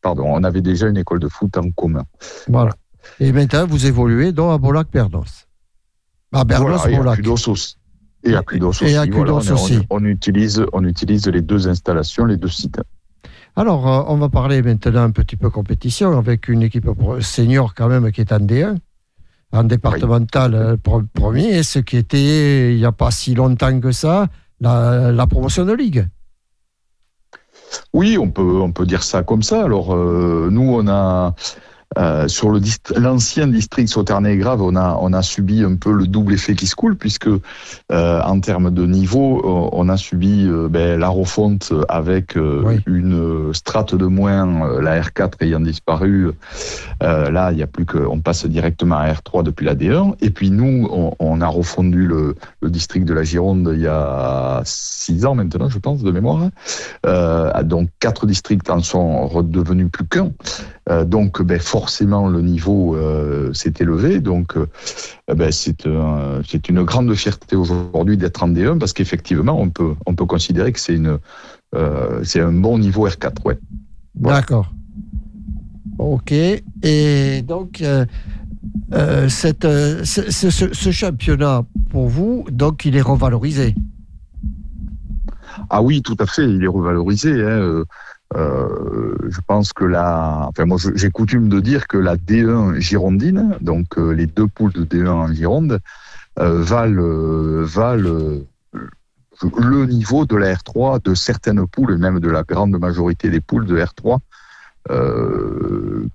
Pardon, on avait déjà une école de foot en commun. Voilà. Et maintenant, vous évoluez donc à Bolac Bernos. À Bernos Voilà, et à Bolac. Kudos aussi. Et à à voilà, aussi. on- on utilise, on utilise les deux installations, les deux sites. Alors, euh, on va parler maintenant un petit peu compétition avec une équipe senior quand même qui est en D1, en départemental euh, premier, ce qui était il n'y a pas si longtemps que ça, la, la promotion de ligue. Oui, on peut, on peut dire ça comme ça. Alors, euh, nous, on a, Euh, sur le dist- l'ancien district Sauternes-et-Grave, on a, on a subi un peu le double effet qui se coule, puisque euh, en termes de niveau, euh, on a subi euh, ben, la refonte avec Oui. une strate de moins, la R4 ayant disparu. Là, il a plus que, on passe directement à R3 depuis la D1. Et puis nous, on, on a refondu le, le district de la Gironde il y a six ans maintenant, je pense, de mémoire. Donc quatre districts en sont redevenus plus qu'un. Donc ben, forcément le niveau euh, s'est élevé. Donc euh, ben, c'est un- c'est une grande fierté aujourd'hui d'être en D1 parce qu'effectivement on peut on peut considérer que c'est euh, c'est un bon niveau R4. Ouais. Voilà. D'accord. Ok. Et donc, cette, ce, ce- ce- ce championnat, pour vous, donc, il est revalorisé? Ah oui, tout à fait, il est revalorisé. hein, euh, je pense que la, enfin moi j'ai coutume de dire que la D1 girondine, donc euh, les deux poules de D1 en Gironde, euh, valent, le niveau de la R3 de certaines poules, et même de la grande majorité des poules de R3, euh,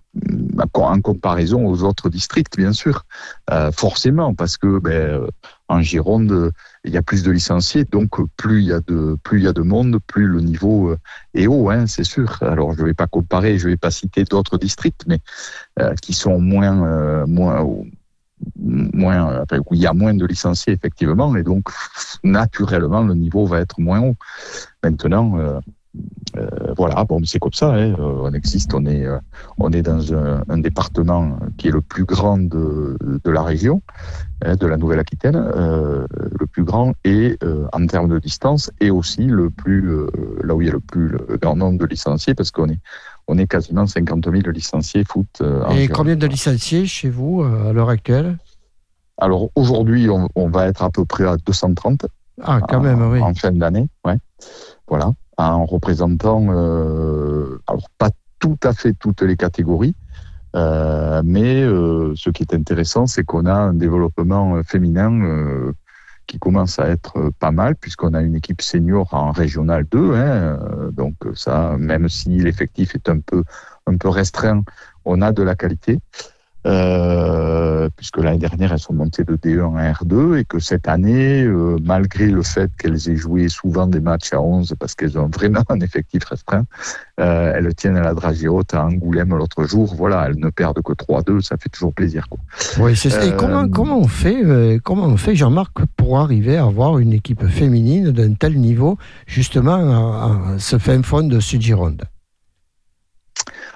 en comparaison aux autres districts, bien sûr. Forcément, parce que ben, en Gironde, il y a plus de licenciés, donc plus il y a de plus il y a de monde, plus le niveau euh, est haut, hein, c'est sûr. Alors je ne vais pas comparer, je ne vais pas citer d'autres districts, mais euh, qui sont moins euh, moins moins où il y a moins de licenciés effectivement, et donc naturellement le niveau va être moins haut. Maintenant. euh, euh, voilà, bon, c'est comme ça. hein, euh, on existe, on est, euh, on est dans un, un département qui est le plus grand de, de la région, hein, de la Nouvelle-Aquitaine, euh, le plus grand et euh, en termes de distance et aussi le plus, là où il y a le plus le grand nombre de licenciés, parce qu'on est, on est quasiment 50 000 licenciés foot. en Et combien de licenciés chez vous à l'heure actuelle? Alors aujourd'hui, on, on va être à peu près à 230 Ah, quand même, en, oui. en fin d'année, ouais. Voilà, en représentant, euh, alors pas tout à fait toutes les catégories, euh, mais euh, ce qui est intéressant, c'est qu'on a un développement féminin qui commence à être pas mal, puisqu'on a une équipe senior en régional 2, hein, donc ça, même si l'effectif est un peu, un peu restreint, on a de la qualité. Euh, puisque l'année dernière elles sont montées de D1 à R2 et que cette année, euh, malgré le fait qu'elles aient joué souvent des matchs à 11 parce qu'elles ont vraiment un effectif restreint, euh, elles tiennent à la dragée haute à Angoulême l'autre jour. Voilà, elles ne perdent que 3-2, ça fait toujours plaisir. Quoi. Oui, c'est ça. Et comment, comment on fait, comment on fait, Jean-Marc, pour arriver à avoir une équipe féminine d'un tel niveau, justement, à, à ce fin fond de Sud-Gironde?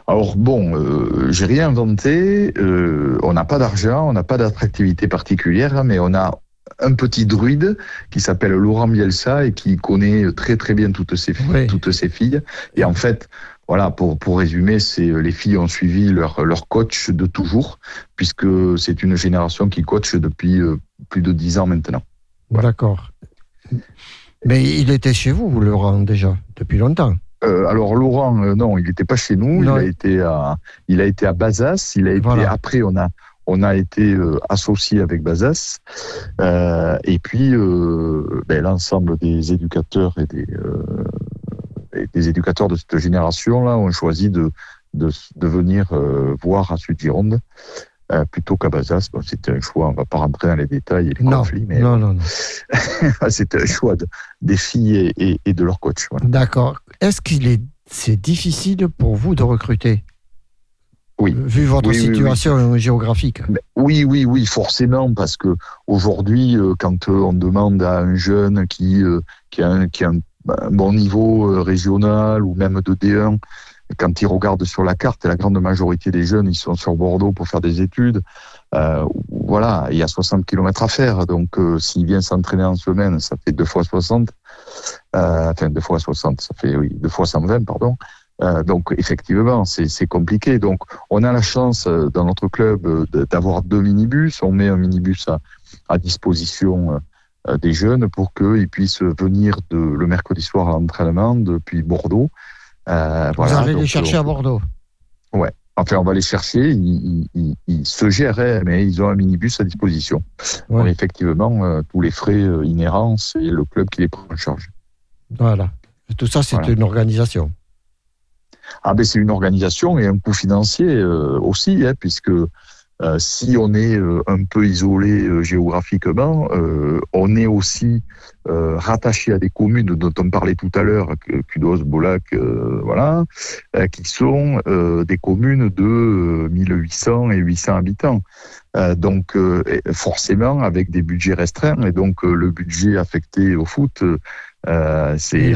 Alors bon, euh, j'ai rien inventé. euh, on n'a pas d'argent, on n'a pas d'attractivité particulière, hein, mais on a un petit druide qui s'appelle Laurent Bielsa et qui connaît très très bien toutes ses filles, Oui. toutes ses filles. Et en fait, voilà, pour pour résumer, c'est euh, les filles ont suivi leur leur coach de toujours, puisque c'est une génération qui coach depuis plus de dix ans maintenant. D'accord. Mais il était chez vous, Laurent, déjà, depuis longtemps. Euh, alors Laurent, euh, non, il n'était pas chez nous. Non. Il a été à, il a été à Bazas. Il a été Voilà. après on a, on a été euh, associé avec Bazas. Euh, et puis euh, ben, l'ensemble des éducateurs et des, euh, et des éducateurs de cette génération là ont choisi de de, de venir euh, voir à Sud-Gironde. euh, plutôt qu'à Bazas, bon, c'était un choix. On va pas rentrer dans les détails et les Non, conflits, mais non, non, non. c'était un choix de- des filles et, et- et de leur coach. voilà. D'accord. Est-ce qu'il est, c'est difficile pour vous de recruter? Oui. Vu votre Oui, oui, oui. situation géographique. Oui, oui, oui, forcément, parce que aujourd'hui, euh, quand euh, on demande à un jeune qui, euh, qui a, un, qui a un, un bon niveau régional ou même de D1, quand il regarde sur la carte, la grande majorité des jeunes, ils sont sur Bordeaux pour faire des études. Euh, voilà, il y a 60 km à faire, donc euh, s'il vient s'entraîner en semaine, ça fait deux fois 60. Euh, enfin, deux fois 60, ça fait oui, deux fois 120, pardon. Euh, donc effectivement, c'est c'est compliqué. Donc on a la chance euh, dans notre club euh, d'avoir deux minibus. On met un minibus à, à disposition euh, des jeunes pour qu'ils puissent venir de, le mercredi soir à l'entraînement depuis Bordeaux. Euh, vous voilà, allez les donc, chercher on- à Bordeaux. Enfin, on va les chercher. Ils, ils- ils- ils se gèrent, mais ils ont un minibus à disposition. Ouais. Effectivement, euh, tous les frais euh, inhérents, c'est le club qui les prend en charge. Voilà. Tout ça, c'est Voilà. une organisation. Ah ben c'est une organisation et un coût financier aussi, hein, puisque euh, si on est euh, un peu isolé euh, géographiquement, on est aussi rattaché à des communes dont on parlait tout à l'heure, Kudos, Bolac, voilà, qui sont des communes de 1800 et 800 habitants. donc forcément avec des budgets restreints et donc le budget affecté au foot, c'est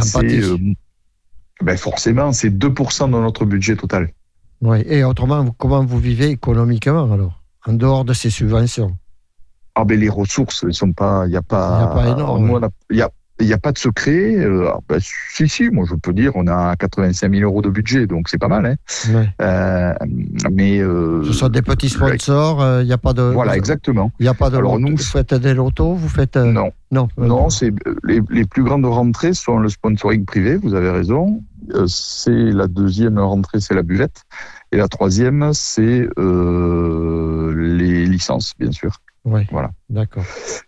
ben forcément c'est 2% de notre budget total. Oui, et autrement, comment vous vivez économiquement alors, en dehors de ces subventions? Ah ben les ressources, elles sont pas, il n'y a pas, il n'y a pas énorme. Il y a, il n'y a pas de secret. Euh, ben, si, si, moi je peux dire, on a 85 000 euros de budget, donc c'est pas mal. Hein. Euh, mais euh, ce sont des petits sponsors. Il n'y a pas de. Voilà, exactement. Il n'y a pas de. Alors nous, vous faites des lotos, vous faites. Non. Non. Non, c'est les, les, plus grandes rentrées sont le sponsoring privé. Vous avez raison. C'est la deuxième rentrée, c'est la buvette, et la troisième, c'est les licences, bien sûr. Oui. Voilà. D'accord.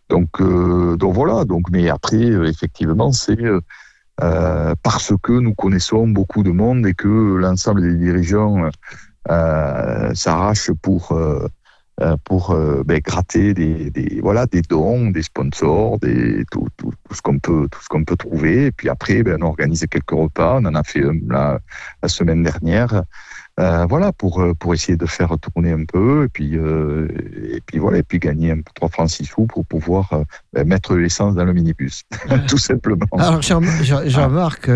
Donc, euh, donc voilà. Donc, mais après, euh, effectivement, c'est euh, parce que nous connaissons beaucoup de monde et que l'ensemble des dirigeants s'arrachent pour pour ben, gratter des, des, voilà des dons, des sponsors, des tout, tout, tout ce qu'on peut tout ce qu'on peut trouver. Et puis après, ben, on organise quelques repas. On en a fait la, la semaine dernière. Euh, voilà, pour, euh, pour essayer de faire tourner un peu, et puis, euh, et puis voilà, et puis gagner un peu 3 francs 6 sous pour pouvoir ben, mettre l'essence dans le minibus, tout simplement. Alors, Jean-Marc,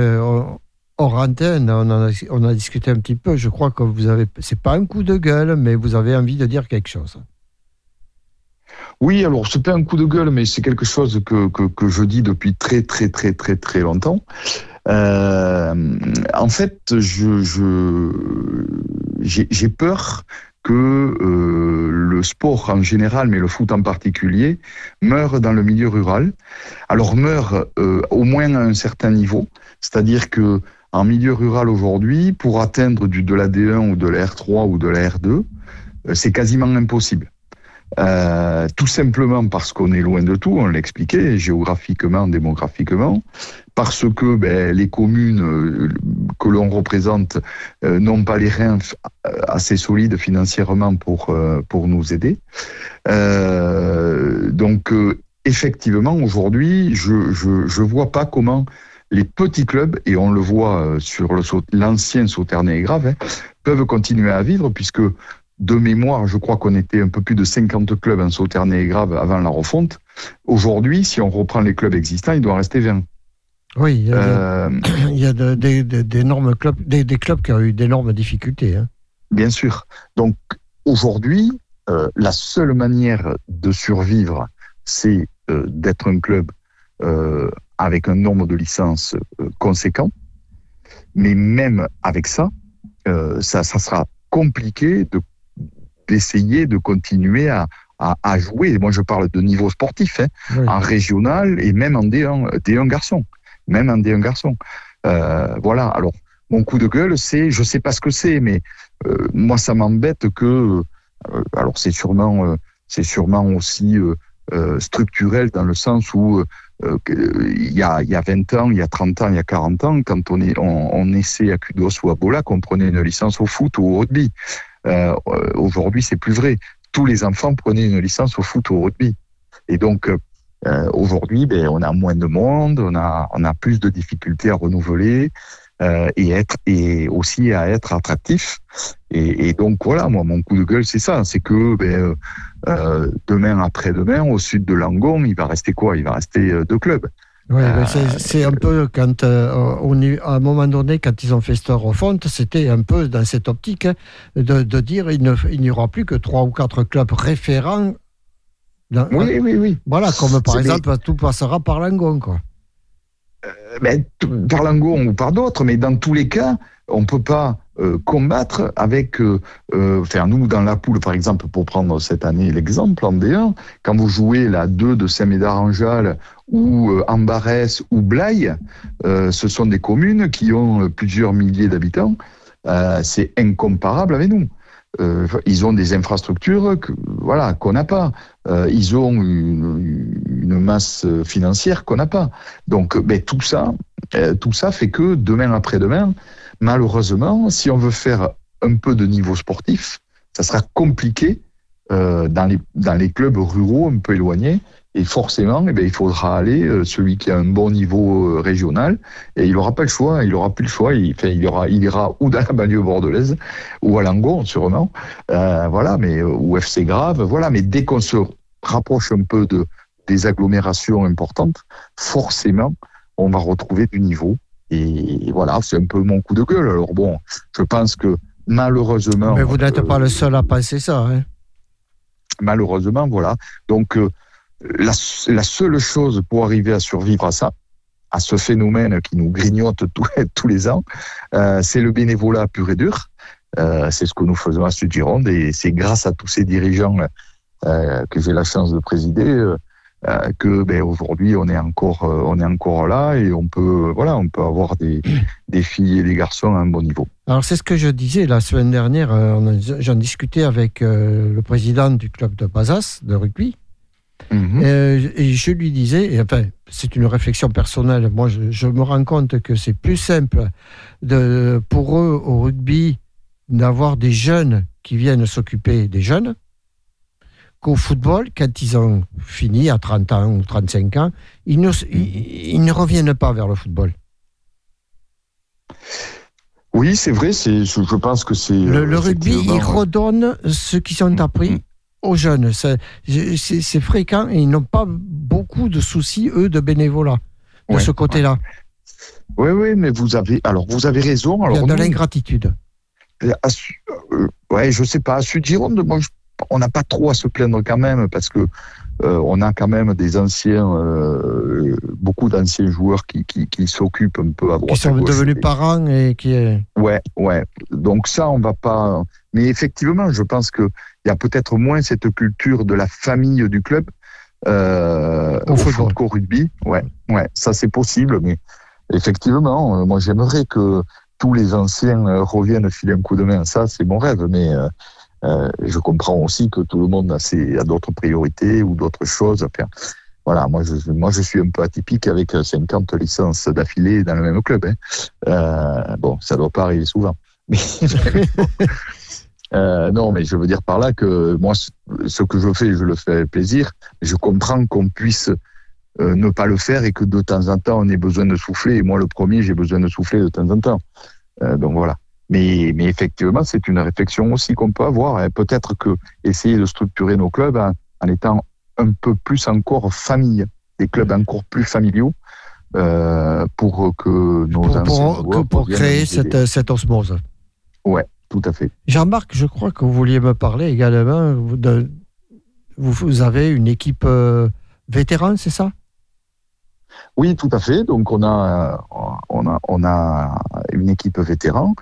hors antenne, on, a, discuté un petit peu, je crois que vous avez, c'est pas un coup de gueule, mais vous avez envie de dire quelque chose. Oui, alors c'est pas un coup de gueule, mais c'est quelque chose que, je dis depuis très très très très très longtemps. Euh, en fait, j'ai peur que euh, le sport en général, mais le foot en particulier, meure dans le milieu rural. Alors meurt euh, au moins à un certain niveau, c'est-à-dire que en milieu rural aujourd'hui, pour atteindre du, de la D1 ou de la R3 ou de la R2, euh, c'est quasiment impossible. Euh, tout simplement parce qu'on est loin de tout, on l'expliquait, géographiquement, démographiquement, parce que ben, les communes euh, que l'on représente n'ont pas les reins assez solides financièrement pour, nous aider. donc, effectivement, aujourd'hui, je ne vois pas comment les petits clubs, et on le voit sur l'ancien Sauternet grave, hein, peuvent continuer à vivre, puisque de mémoire, je crois qu'on était un peu plus de 50 clubs en Sauternet et Grave avant la refonte. Aujourd'hui, si on reprend les clubs existants, il doit en rester 20. Oui, il y a, euh, d'énormes clubs, des, clubs qui ont eu d'énormes difficultés. Hein. Bien sûr. Donc aujourd'hui, euh, la seule manière de survivre, c'est euh, d'être un club avec un nombre de licences conséquent. Mais même avec ça, ça, ça sera compliqué de d'essayer de continuer à, à, jouer. Moi, je parle de niveau sportif, hein, en régional et même en D1, D1 garçon. Même en D1 garçon. Euh, voilà. Alors, mon coup de gueule, c'est, je sais pas ce que c'est, mais euh, moi, ça m'embête que, euh, alors c'est sûrement, c'est sûrement aussi structurel dans le sens où il y, a, il y a 20 ans, il y a 30 ans, il y a 40 ans, quand on, est, on, on essaie à Kudos ou à Bola, on prenait une licence au foot ou au rugby. Euh, Aujourd'hui, c'est plus vrai. Tous les enfants prenaient une licence au foot ou au rugby. Et donc, euh, aujourd'hui, ben, on a moins de monde, on a plus de difficultés à renouveler euh, et être et aussi à être attractif. Et, et, donc voilà, moi, mon coup de gueule, c'est ça, c'est que ben, euh, demain après-demain, au sud de Langon, il va rester quoi? Il va rester euh, deux clubs. Oui, euh, c'est un peu quand, euh, à un moment donné, quand ils ont fait cette refonte, c'était un peu dans cette optique hein, de, de dire il n'y aura plus que trois ou quatre clubs référents. oui, oui, oui. Voilà, comme par exemple, tout passera par Langon, quoi. Euh, ben, par Langon ou par d'autres, mais dans tous les cas, on ne peut pas euh, combattre avec, euh, euh, nous dans la poule par exemple, pour prendre cette année l'exemple en D1, quand vous jouez la 2 de Saint-Médard-en-Jalles ou Ambarès ou Blaye, ce sont des communes qui ont plusieurs milliers d'habitants, c'est incomparable avec nous. Euh, ils ont des infrastructures voilà qu'on n'a pas. Euh, ils ont une, une, masse financière qu'on n'a pas. Donc, ben, tout ça, Euh, tout ça fait que demain après-demain, malheureusement, si on veut faire un peu de niveau sportif, ça sera compliqué euh, dans, les, dans les clubs ruraux un peu éloignés. Et forcément, eh bien, il faudra aller euh, celui qui a un bon niveau euh, régional, et il n'aura pas le choix, il n'aura plus le choix, il, enfin, il, aura, il ira ou dans la banlieue bordelaise, ou à Langon, sûrement, euh, voilà, mais, ou FC Grave, voilà, mais dès qu'on se rapproche un peu de, des agglomérations importantes, forcément, on va retrouver du niveau. Et voilà, c'est un peu mon coup de gueule. Alors bon, je pense que malheureusement. Mais vous n'êtes pas le seul à penser ça. Hein. Malheureusement, voilà. Donc, euh, la, seule chose pour arriver à survivre à ça, à ce phénomène qui nous grignote tous, les ans, euh, c'est le bénévolat pur et dur. Euh, c'est ce que nous faisons à Sud-Gironde et c'est grâce à tous ces dirigeants que j'ai la chance de présider euh, que ben, aujourd'hui on est encore euh, on est encore là et on peut voilà on peut avoir des, des filles et des garçons à un bon niveau. Alors c'est ce que je disais la semaine dernière, euh, j'en discutais avec le président du club de Bazas de rugby, Mhm. Et je lui disais, et enfin, c'est une réflexion personnelle, moi je, je me rends compte que c'est plus simple de, pour eux au rugby d'avoir des jeunes qui viennent s'occuper des jeunes qu'au football, quand ils ont fini à 30 ans ou 35 ans, ils ne, ils, ils ne reviennent pas vers le football. Oui, c'est vrai. C'est je, pense que c'est Le, euh, le rugby, il redonne ce qui sont appris Mhm. aux jeunes. C'est fréquent et ils n'ont pas beaucoup de soucis, eux, de bénévolat de Ouais, ce côté-là. Oui, oui, mais vous avez alors vous avez raison. Il y a Alors de l'ingratitude. Su- euh, ouais, je sais pas. À Sud-Gironde, moi, je- on n'a pas trop à se plaindre quand même parce que euh, on a quand même des anciens, euh, beaucoup d'anciens joueurs qui, qui, qui s'occupent un peu à droite. Qui sont gauche. devenus parents et qui. Ouais, ouais. Donc ça, on va pas. Mais effectivement, je pense que il y a peut-être moins cette culture de la famille du club euh, Au au football. foot qu'au rugby. Ouais, ouais. Ça c'est possible, mais effectivement, euh, moi j'aimerais que tous les anciens reviennent filer un coup de main. Ça, c'est mon rêve, mais euh, je comprends aussi que tout le monde a, d'autres priorités ou d'autres choses. Voilà, moi je, suis un peu atypique avec 50 licences d'affilée dans le même club. Hein. Euh, bon, ça doit pas arriver souvent. Euh, non, mais je veux dire par là que moi, ce- que je fais, je le fais avec plaisir. Je comprends qu'on puisse ne pas le faire et que de temps en temps, on ait besoin de souffler. Et moi, le premier, j'ai besoin de souffler de temps en temps. Donc voilà. Mais, mais effectivement, c'est une réflexion aussi qu'on peut avoir. hein. Peut-être que essayer de structurer nos clubs en, en étant un peu plus encore famille, des clubs encore plus familiaux, euh, pour que nos Pour, anciens pour- joueurs que pour reviennent créer cette, cette osmose. Tout à fait. Jean-Marc, je crois que vous vouliez me parler également. vous- De, vous, vous avez une équipe euh, vétéran, c'est ça? Oui, tout à fait. Donc on a, on a, on a une équipe vétéran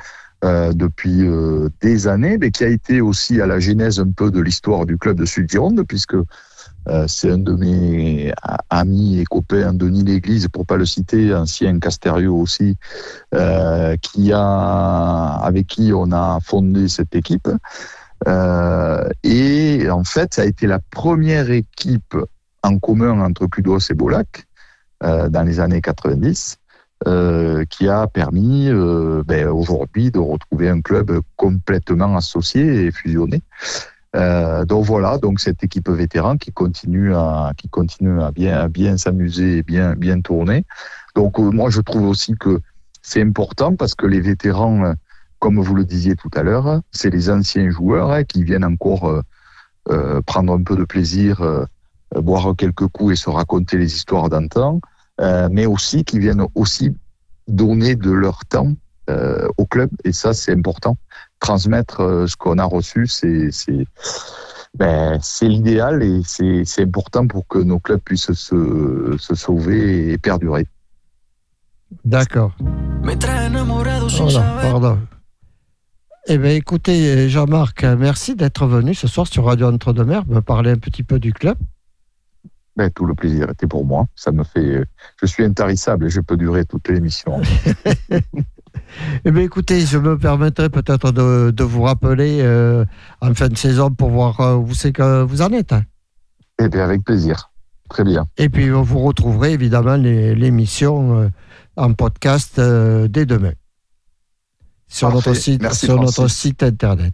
euh, depuis euh, des années, mais qui a été aussi à la genèse un peu de l'histoire du club de Sud-Gironde, puisque euh, c'est un de mes amis et copains, Denis L'Église, pour pas le citer, ancien Casterio aussi, euh, qui a, avec qui on a fondé cette équipe. Euh, et en fait, ça a été la première équipe en commun entre Cudos et Bolac euh, dans les années 90, euh, qui a permis euh, ben, aujourd'hui de retrouver un club complètement associé et fusionné. Euh, donc voilà, donc cette équipe vétéran qui continue à qui continue à bien bien s'amuser et bien bien tourner. Donc moi je trouve aussi que c'est important parce que les vétérans, comme vous le disiez tout à l'heure, c'est les anciens joueurs hein, qui viennent encore prendre un peu de plaisir, boire quelques coups et se raconter les histoires d'antan, euh, mais aussi qui viennent aussi donner de leur temps euh, au club et ça c'est important. Transmettre euh, ce qu'on a reçu, c'est c'est ben, c'est l'idéal et c'est c'est important pour que nos clubs puissent se, se sauver et perdurer. D'accord. Voilà, pardon. Eh bien, écoutez, Jean-Marc, merci d'être venu ce soir sur Radio Entre-deux-Mers me parler un petit peu du club. Tout le plaisir était pour moi. Ça me fait. Je suis intarissable et je peux durer toute l'émission. eh bien, écoutez, je me permettrai peut-être de, vous rappeler euh, en fin de saison pour voir euh, où c'est que vous en êtes. Hein. Eh bien, avec plaisir. Très bien. Et puis, vous retrouverez évidemment l'émission euh, en podcast dès demain sur, notre site internet.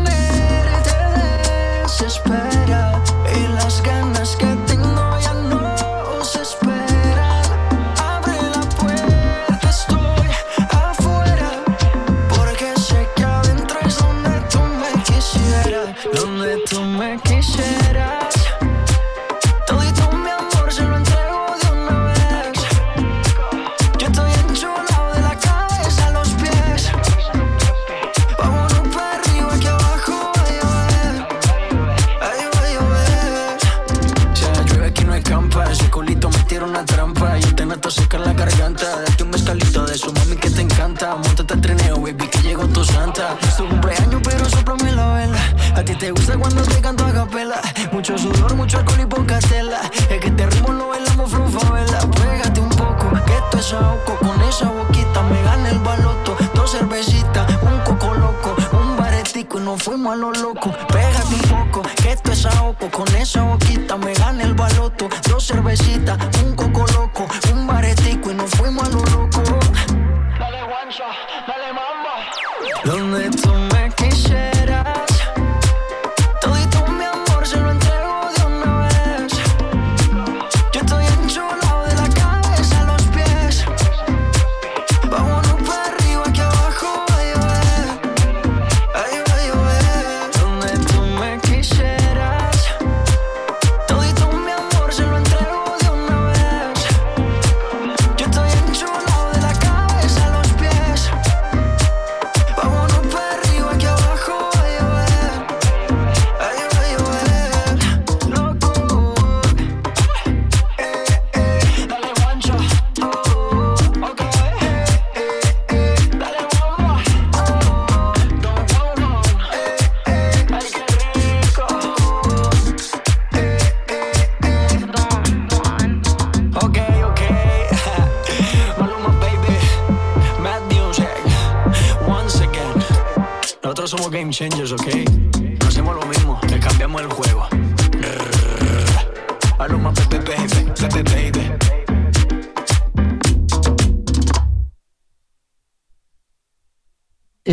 desespera y las ganas cervecita,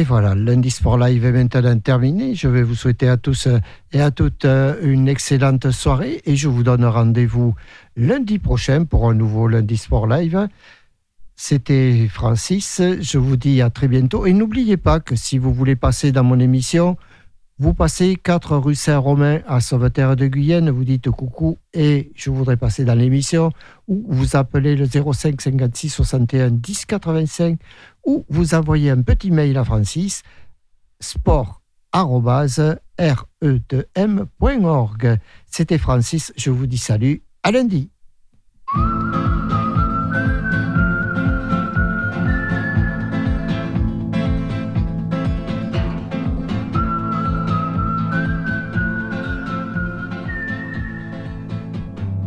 voilà, lundi Sport Live est maintenant terminé. Je vais vous souhaiter à tous euh, et à toutes euh, une excellente soirée et je vous donne rendez-vous lundi prochain pour un nouveau lundi Sport Live. C'était Francis, je vous dis à très bientôt et n'oubliez pas que si vous voulez passer dans mon émission, vous passez 4 rue Saint-Romain à Sauveterre de Guyenne, vous dites coucou et je voudrais passer dans l'émission, ou vous appelez le 05 56 61 10 85, ou vous envoyez un petit mail à Francis, sport C'était Francis, je vous dis salut, à lundi.